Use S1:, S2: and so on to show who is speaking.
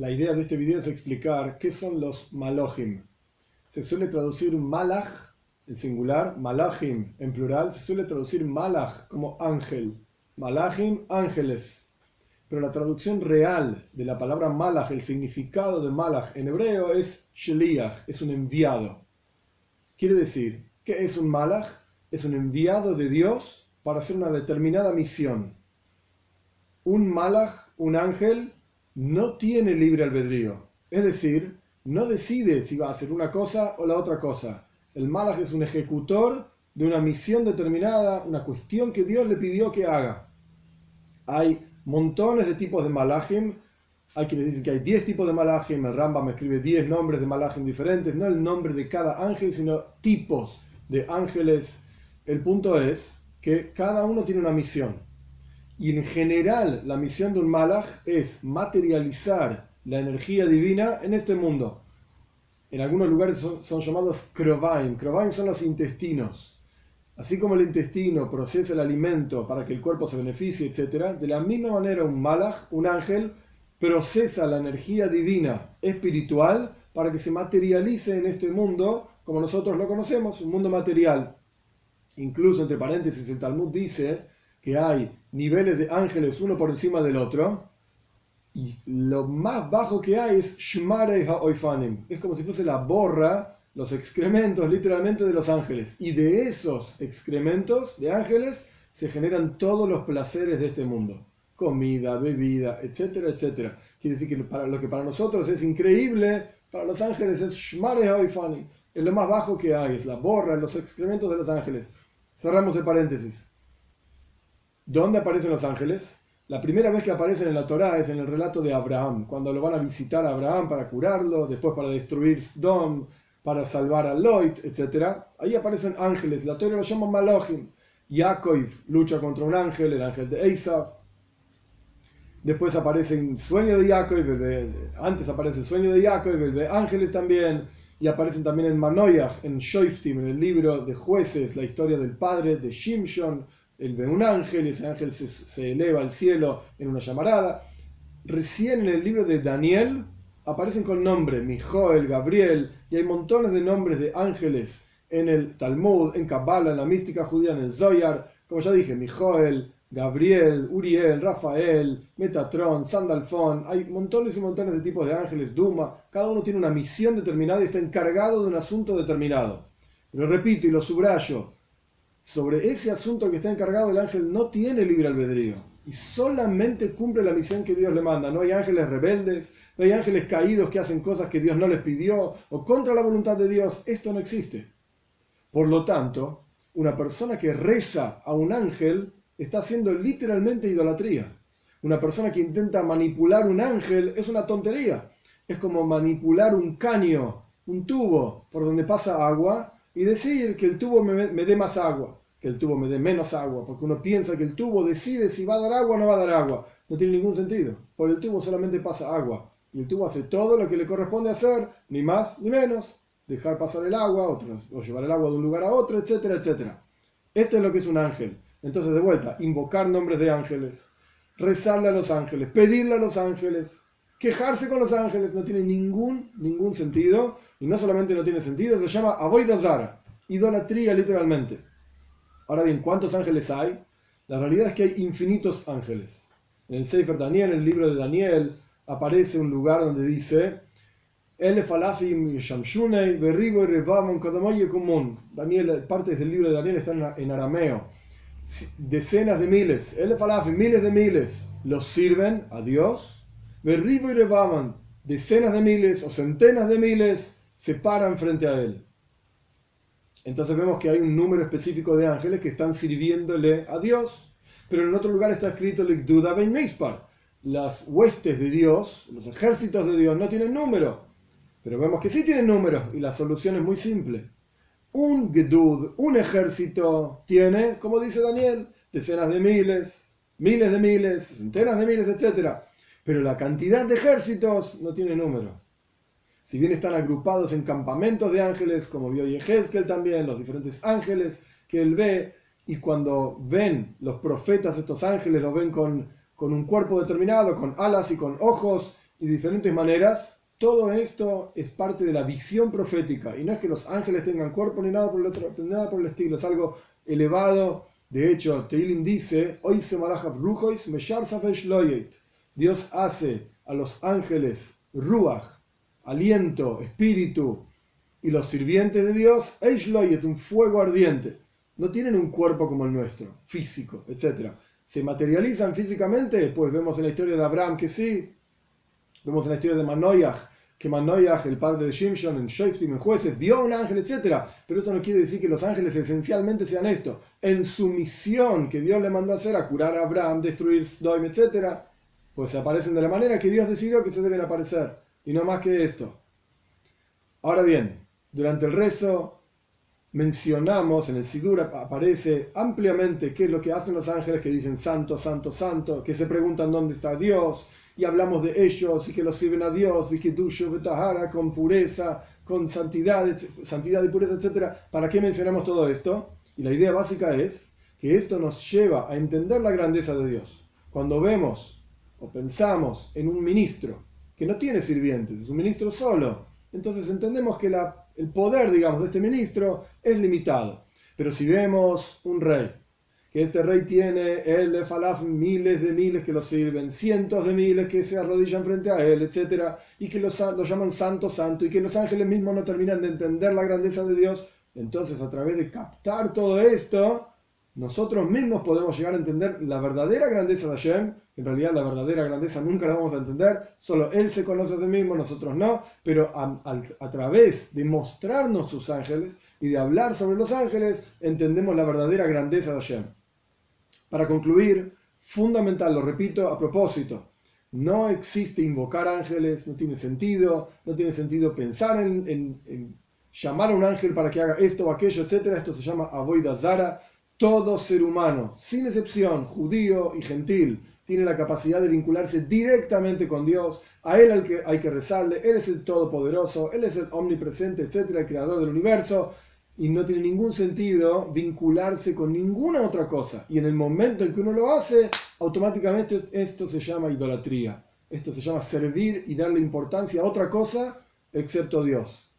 S1: La idea de este video es explicar qué son los malachim. Se suele traducir malach en singular, malachim en plural, se suele traducir malach como ángel. Malachim, ángeles. Pero la traducción real de la palabra malach, el significado de malach en hebreo es sheliach, es un enviado. Quiere decir, ¿qué es un malach? Es un enviado de Dios para hacer una determinada misión. Un malach, un ángel, no tiene libre albedrío. Es decir, no decide si va a hacer una cosa o la otra cosa. El malach es un ejecutor de una misión determinada, una cuestión que Dios le pidió que haga. Hay montones de tipos de malachim. Hay quienes dicen que hay 10 tipos de malachim. El Rambam escribe 10 nombres de malachim diferentes. No el nombre de cada ángel, sino tipos de ángeles. El punto es que cada uno tiene una misión. Y en general la misión de un malach es materializar la energía divina en este mundo. En algunos lugares son, llamados krovaim. Krovaim son los intestinos. Así como el intestino procesa el alimento para que el cuerpo se beneficie, etc., de la misma manera un malach, un ángel, procesa la energía divina espiritual para que se materialice en este mundo como nosotros lo conocemos, un mundo material. Incluso, entre paréntesis, el Talmud dice que hay niveles de ángeles uno por encima del otro, y lo más bajo que hay es Shmarei HaOifanim. Es como si fuese la borra, los excrementos literalmente de los ángeles. Y de esos excrementos de ángeles se generan todos los placeres de este mundo. Comida, bebida, etcétera, etcétera. Quiere decir que para lo que para nosotros es increíble, para los ángeles es Shmarei HaOifanim. Es lo más bajo que hay, es la borra, los excrementos de los ángeles. Cerramos el paréntesis. ¿Dónde aparecen los ángeles? La primera vez que aparecen en la Torá es en el relato de Abraham, cuando lo van a visitar a Abraham para curarlo, después para destruir Sdom, para salvar a Loit, etc. Ahí aparecen ángeles, la Torá lo llama Malohim. Yaakov lucha contra un ángel, el ángel de Esaf. Después aparece el sueño de Yaakov, antes aparece el sueño de Yaakov, ve ángeles también, y aparecen también en Manoyach, en Shoiftim, en el libro de jueces, la historia del padre de Shimshon, él ve un ángel ese ángel se, se, eleva al cielo en una llamarada. Recién en el libro de Daniel aparecen con nombre, Mijoel, Gabriel, y hay montones de nombres de ángeles en el Talmud, en Kabbalah, en la mística judía, en el Zoyar. Como ya dije, Mijoel, Gabriel, Uriel, Rafael, Metatron, Sandalfón. Hay montones y montones de tipos de ángeles, Duma. Cada uno tiene una misión determinada y está encargado de un asunto determinado. Pero repito y lo subrayo, sobre ese asunto que está encargado el ángel no tiene libre albedrío y solamente cumple la misión que Dios le manda. No hay ángeles rebeldes, no hay ángeles caídos que hacen cosas que Dios no les pidió o contra la voluntad de Dios. Esto no existe. Por lo tanto, una persona que reza a un ángel está haciendo literalmente idolatría. Una persona que intenta manipular un ángel es una tontería. Es como manipular un caño, un tubo por donde pasa agua y decir que el tubo me, dé más agua, que el tubo me dé menos agua, porque uno piensa que el tubo decide si va a dar agua o no va a dar agua. No tiene ningún sentido, porque el tubo solamente pasa agua, y el tubo hace todo lo que le corresponde hacer, ni más ni menos, dejar pasar el agua o, o llevar el agua de un lugar a otro, etcétera, etcétera. Esto es lo que es un ángel. Entonces, de vuelta, invocar nombres de ángeles, rezarle a los ángeles, pedirle a los ángeles, quejarse con los ángeles, no tiene ningún, ningún sentido y no solamente no tiene sentido, se llama Zara, idolatría literalmente. Ahora bien, ¿cuántos ángeles hay? La realidad es que hay infinitos ángeles. En el Sefer Daniel, en el libro de Daniel, aparece un lugar donde dice Daniel, partes del libro de Daniel están en arameo. Decenas de miles, miles de miles, los sirven a Dios. Decenas de miles o centenas de miles se paran frente a él. Entonces vemos que hay un número específico de ángeles que están sirviéndole a Dios. Pero en otro lugar está escrito Ben Las huestes de Dios, los ejércitos de Dios no tienen número. Pero vemos que sí tienen número y la solución es muy simple. Un Gedud, un ejército, tiene, como dice Daniel, decenas de miles, miles de miles, centenas de miles, etc. Pero la cantidad de ejércitos no tiene número si bien están agrupados en campamentos de ángeles, como vio Yehezkel también, los diferentes ángeles que él ve, y cuando ven los profetas estos ángeles, los ven con, con un cuerpo determinado, con alas y con ojos, y diferentes maneras, todo esto es parte de la visión profética. Y no es que los ángeles tengan cuerpo ni nada por el, otro, nada por el estilo, es algo elevado. De hecho, Teilim dice, hoy se Dios hace a los ángeles ruach, aliento, espíritu, y los sirvientes de Dios, Eishloyet, un fuego ardiente. No tienen un cuerpo como el nuestro, físico, etc. Se materializan físicamente, pues vemos en la historia de Abraham que sí, vemos en la historia de Manoyah, que Manoyah, el padre de Shimshon, en Shoftim, en jueces, vio a un ángel, etc. Pero esto no quiere decir que los ángeles esencialmente sean esto. En su misión que Dios le mandó hacer, a curar a Abraham, destruir Sodom, etc., pues aparecen de la manera que Dios decidió que se deben aparecer. Y no más que esto. Ahora bien, durante el rezo mencionamos, en el Sidur aparece ampliamente qué es lo que hacen los ángeles que dicen santo, santo, santo, que se preguntan dónde está Dios, y hablamos de ellos y que los sirven a Dios, con pureza, con santidad, santidad y pureza, etc. ¿Para qué mencionamos todo esto? Y la idea básica es que esto nos lleva a entender la grandeza de Dios. Cuando vemos o pensamos en un ministro que no tiene sirvientes, es un ministro solo, entonces entendemos que el poder, digamos, de este ministro es limitado. Pero si vemos un rey, que este rey tiene el falaf miles de miles que lo sirven, cientos de miles que se arrodillan frente a él, etc., y que lo, lo llaman santo, santo, y que los ángeles mismos no terminan de entender la grandeza de Dios, entonces a través de captar todo esto, nosotros mismos podemos llegar a entender la verdadera grandeza de Hashem, en realidad la verdadera grandeza nunca la vamos a entender, solo Él se conoce a sí mismo, nosotros no, pero a, través de mostrarnos sus ángeles y de hablar sobre los ángeles, entendemos la verdadera grandeza de Hashem. Para concluir, fundamental, lo repito a propósito, no existe invocar ángeles, no tiene sentido, no tiene sentido pensar en, llamar a un ángel para que haga esto o aquello, etc. Esto se llama Avoida Zara todo ser humano, sin excepción, judío y gentil, tiene la capacidad de vincularse directamente con Dios. A Él que hay que rezarle. Él es el Todopoderoso, Él es el Omnipresente, etcétera, el Creador del universo. Y no tiene ningún sentido vincularse con ninguna otra cosa. Y en el momento en que uno lo hace, automáticamente esto se llama idolatría. Esto se llama servir y darle importancia a otra cosa excepto Dios.